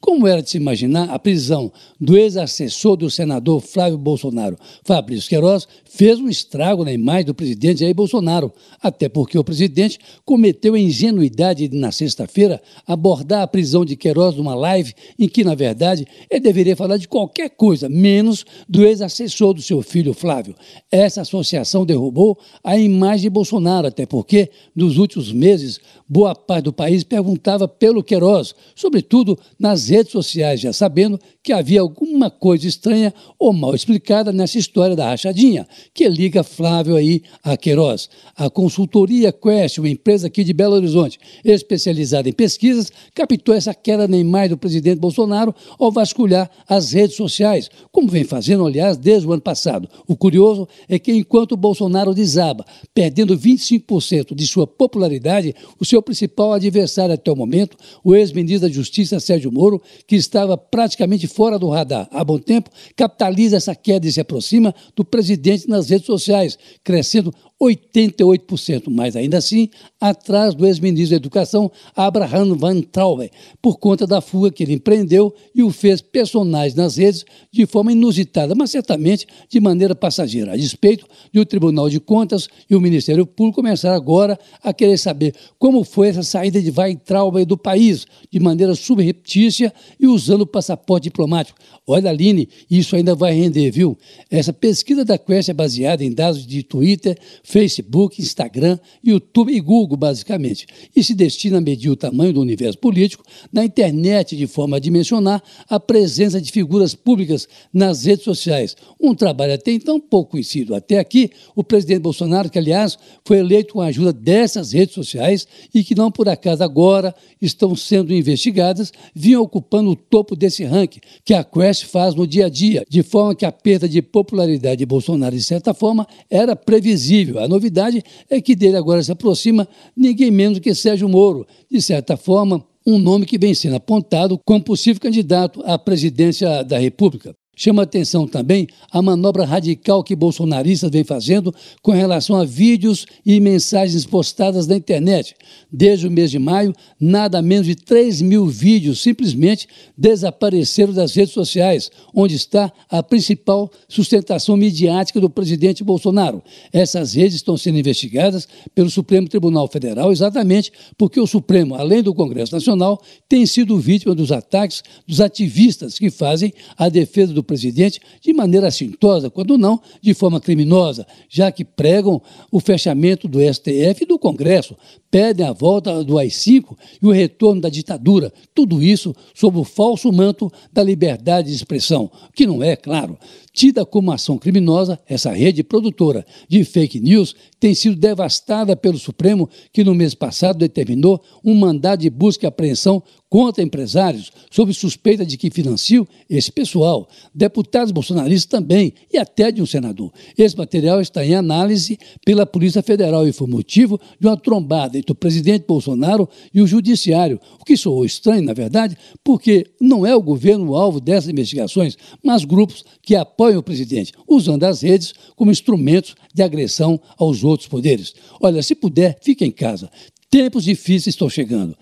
Como era de se imaginar, a prisão do ex-assessor do senador Flávio Bolsonaro, Fabrício Queiroz, fez um estrago na imagem do presidente Jair Bolsonaro, até porque o presidente cometeu a ingenuidade de, na sexta-feira, abordar a prisão de Queiroz numa live em que, na verdade, ele deveria falar de qualquer coisa, menos do ex-assessor do seu filho Flávio. Essa associação derrubou a imagem de Bolsonaro, até porque, nos últimos meses, boa parte do país perguntava pelo Queiroz, sobretudo nas redes sociais, já sabendo que havia alguma coisa estranha ou mal explicada nessa história da rachadinha, que liga Flávio aí a Queiroz. A consultoria Quest, uma empresa aqui de Belo Horizonte, especializada em pesquisas, captou essa queda na imagem do presidente Bolsonaro ao vasculhar as redes sociais, como vem fazendo, aliás, desde o ano passado. O curioso é que enquanto Bolsonaro desaba, perdendo 25% de sua popularidade, o seu principal adversário até o momento, o ex-ministro da Justiça Sérgio Moro, que estava praticamente fora do radar. Há bom tempo, capitaliza essa queda e se aproxima do presidente nas redes sociais, crescendo 88%, mas ainda assim atrás do ex-ministro da Educação, Abraham Van Traube, por conta da fuga que ele empreendeu e o fez personagem nas redes de forma inusitada, mas certamente de maneira passageira, a despeito de o Tribunal de Contas e o Ministério Público começar agora a querer saber como foi essa saída de Van Traube do país, de maneira subreptícia e usando o passaporte diplomático. Olha, Aline, isso ainda vai render, viu? Essa pesquisa da Quest é baseada em dados de Twitter, Facebook, Instagram, YouTube e Google, basicamente, e se destina a medir o tamanho do universo político na internet de forma a dimensionar a presença de figuras públicas nas redes sociais. Um trabalho até então pouco conhecido. Até aqui, o presidente Bolsonaro, que aliás foi eleito com a ajuda dessas redes sociais e que não por acaso agora estão sendo investigadas, vinha ocupando o topo desse ranking que a Quest faz no dia a dia, de forma que a perda de popularidade de Bolsonaro, de certa forma, era previsível. A novidade é que dele agora se aproxima ninguém menos que Sérgio Moro, de certa forma, um nome que vem sendo apontado como possível candidato à presidência da República. Chama atenção também a manobra radical que bolsonaristas vêm fazendo com relação a vídeos e mensagens postadas na internet. Desde o mês de maio, nada menos de 3 mil vídeos simplesmente desapareceram das redes sociais, onde está a principal sustentação midiática do presidente Bolsonaro. Essas redes estão sendo investigadas pelo Supremo Tribunal Federal exatamente porque o Supremo, além do Congresso Nacional, tem sido vítima dos ataques dos ativistas que fazem a defesa do presidente de maneira assintosa, quando não de forma criminosa, já que pregam o fechamento do STF e do Congresso, pedem a volta do AI-5 e o retorno da ditadura, tudo isso sob o falso manto da liberdade de expressão, que não é, claro, tida como ação criminosa, essa rede produtora de fake news tem sido devastada pelo Supremo, que no mês passado determinou um mandado de busca e apreensão contra empresários sob suspeita de que financiam esse pessoal, deputados bolsonaristas também e até de um senador. Esse material está em análise pela Polícia Federal e foi motivo de uma trombada o presidente Bolsonaro e o judiciário, o que soou estranho, na verdade, porque não é o governo o alvo dessas investigações, mas grupos que apoiam o presidente, usando as redes como instrumentos de agressão aos outros poderes. Olha, se puder, fique em casa. Tempos difíceis estão chegando.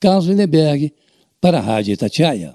Carlos Lindenberg, para a Rádio Itatiaia.